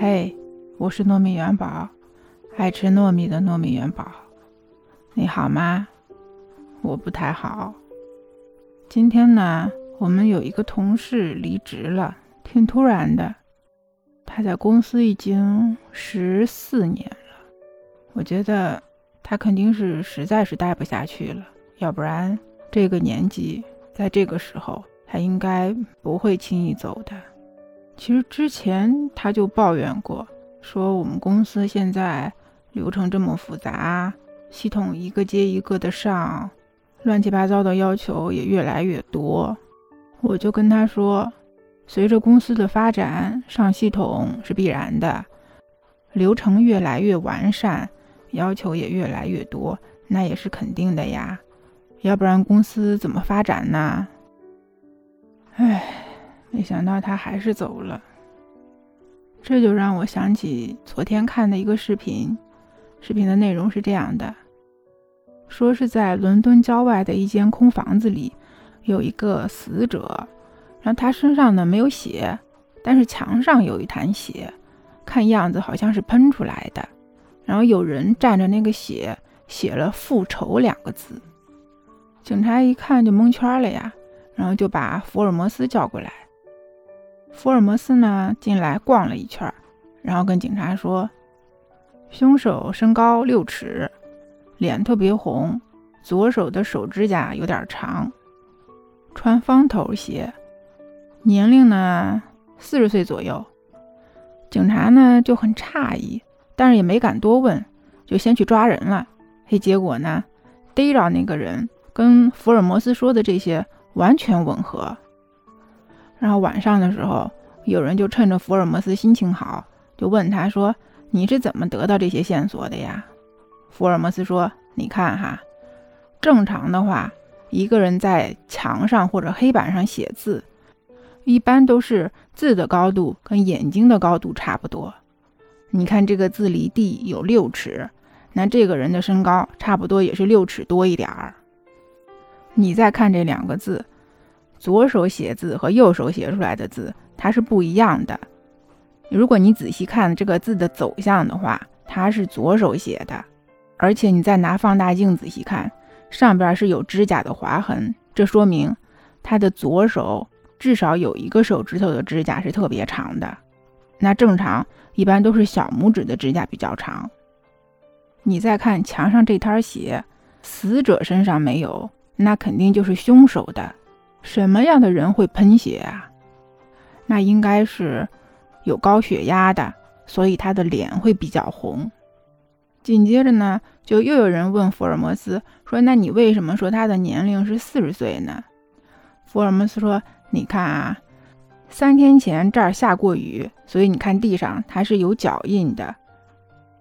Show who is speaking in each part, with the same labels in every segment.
Speaker 1: 嘿，我是糯米元宝，爱吃糯米的糯米元宝，你好吗？我不太好。今天呢，我们有一个同事离职了，挺突然的。他在公司已经十四年了，我觉得他肯定是实在是待不下去了，要不然这个年纪，在这个时候，他应该不会轻易走的。其实之前他就抱怨过，说我们公司现在流程这么复杂，系统一个接一个的上，乱七八糟的要求也越来越多。我就跟他说，随着公司的发展，上系统是必然的，流程越来越完善，要求也越来越多，那也是肯定的呀，要不然公司怎么发展呢？唉。没想到他还是走了，这就让我想起昨天看的一个视频。视频的内容是这样的：说是在伦敦郊外的一间空房子里，有一个死者，然后他身上呢没有血，但是墙上有一滩血，看样子好像是喷出来的。然后有人蘸着那个血写了“复仇”两个字，警察一看就蒙圈了呀，然后就把福尔摩斯叫过来。福尔摩斯呢进来逛了一圈，然后跟警察说：“凶手身高六尺，脸特别红，左手的手指甲有点长，穿方头鞋，年龄呢四十岁左右。”警察呢就很诧异，但是也没敢多问，就先去抓人了。嘿，结果呢逮着那个人跟福尔摩斯说的这些完全吻合。然后晚上的时候，有人就趁着福尔摩斯心情好，就问他说：“你是怎么得到这些线索的呀？”福尔摩斯说：“你看哈，正常的话，一个人在墙上或者黑板上写字，一般都是字的高度跟眼睛的高度差不多。你看这个字离地有六尺，那这个人的身高差不多也是六尺多一点儿。你再看这两个字。”左手写字和右手写出来的字，它是不一样的。如果你仔细看这个字的走向的话，它是左手写的，而且你再拿放大镜仔细看，上边是有指甲的划痕，这说明他的左手至少有一个手指头的指甲是特别长的。那正常一般都是小拇指的指甲比较长。你再看墙上这摊血，死者身上没有，那肯定就是凶手的。什么样的人会喷血啊？那应该是有高血压的，所以他的脸会比较红。紧接着呢，就又有人问福尔摩斯说：“那你为什么说他的年龄是四十岁呢？”福尔摩斯说：“你看啊，三天前这儿下过雨，所以你看地上它是有脚印的。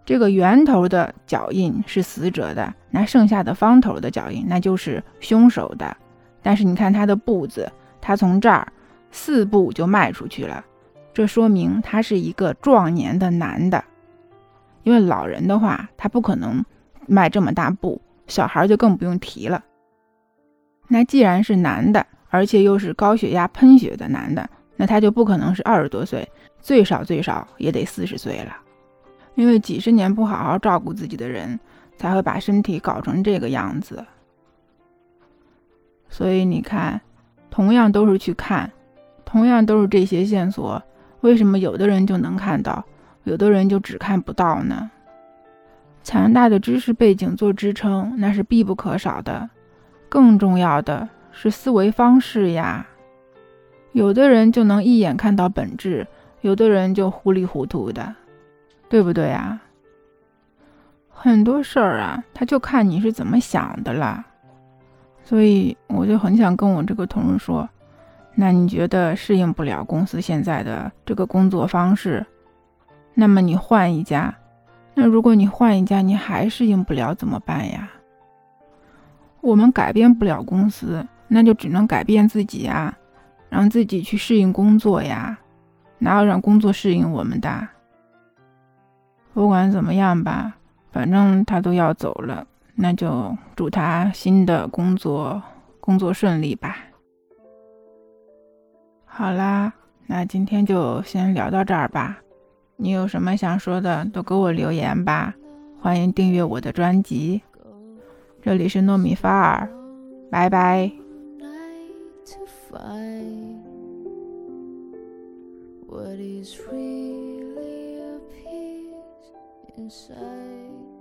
Speaker 1: 这个圆头的脚印是死者的，那剩下的方头的脚印那就是凶手的。”但是你看他的步子，他从这儿四步就迈出去了，这说明他是一个壮年的男的。因为老人的话，他不可能迈这么大步，小孩就更不用提了。那既然是男的，而且又是高血压喷血的男的，那他就不可能是二十多岁，最少最少也得四十岁了。因为几十年不好好照顾自己的人，才会把身体搞成这个样子。所以你看，同样都是去看，同样都是这些线索，为什么有的人就能看到，有的人就只看不到呢？强大的知识背景做支撑，那是必不可少的。更重要的是思维方式呀。有的人就能一眼看到本质，有的人就糊里糊涂的，对不对啊？很多事儿啊，他就看你是怎么想的了。所以我就很想跟我这个同事说，那你觉得适应不了公司现在的这个工作方式，那么你换一家。那如果你换一家，你还适应不了怎么办呀？我们改变不了公司，那就只能改变自己呀，让自己去适应工作呀，哪有让工作适应我们的？不管怎么样吧，反正他都要走了。那就祝他新的工作工作顺利吧。好啦，那今天就先聊到这儿吧。你有什么想说的，都给我留言吧。欢迎订阅我的专辑。这里是糯米发儿，拜拜。What is really a peace inside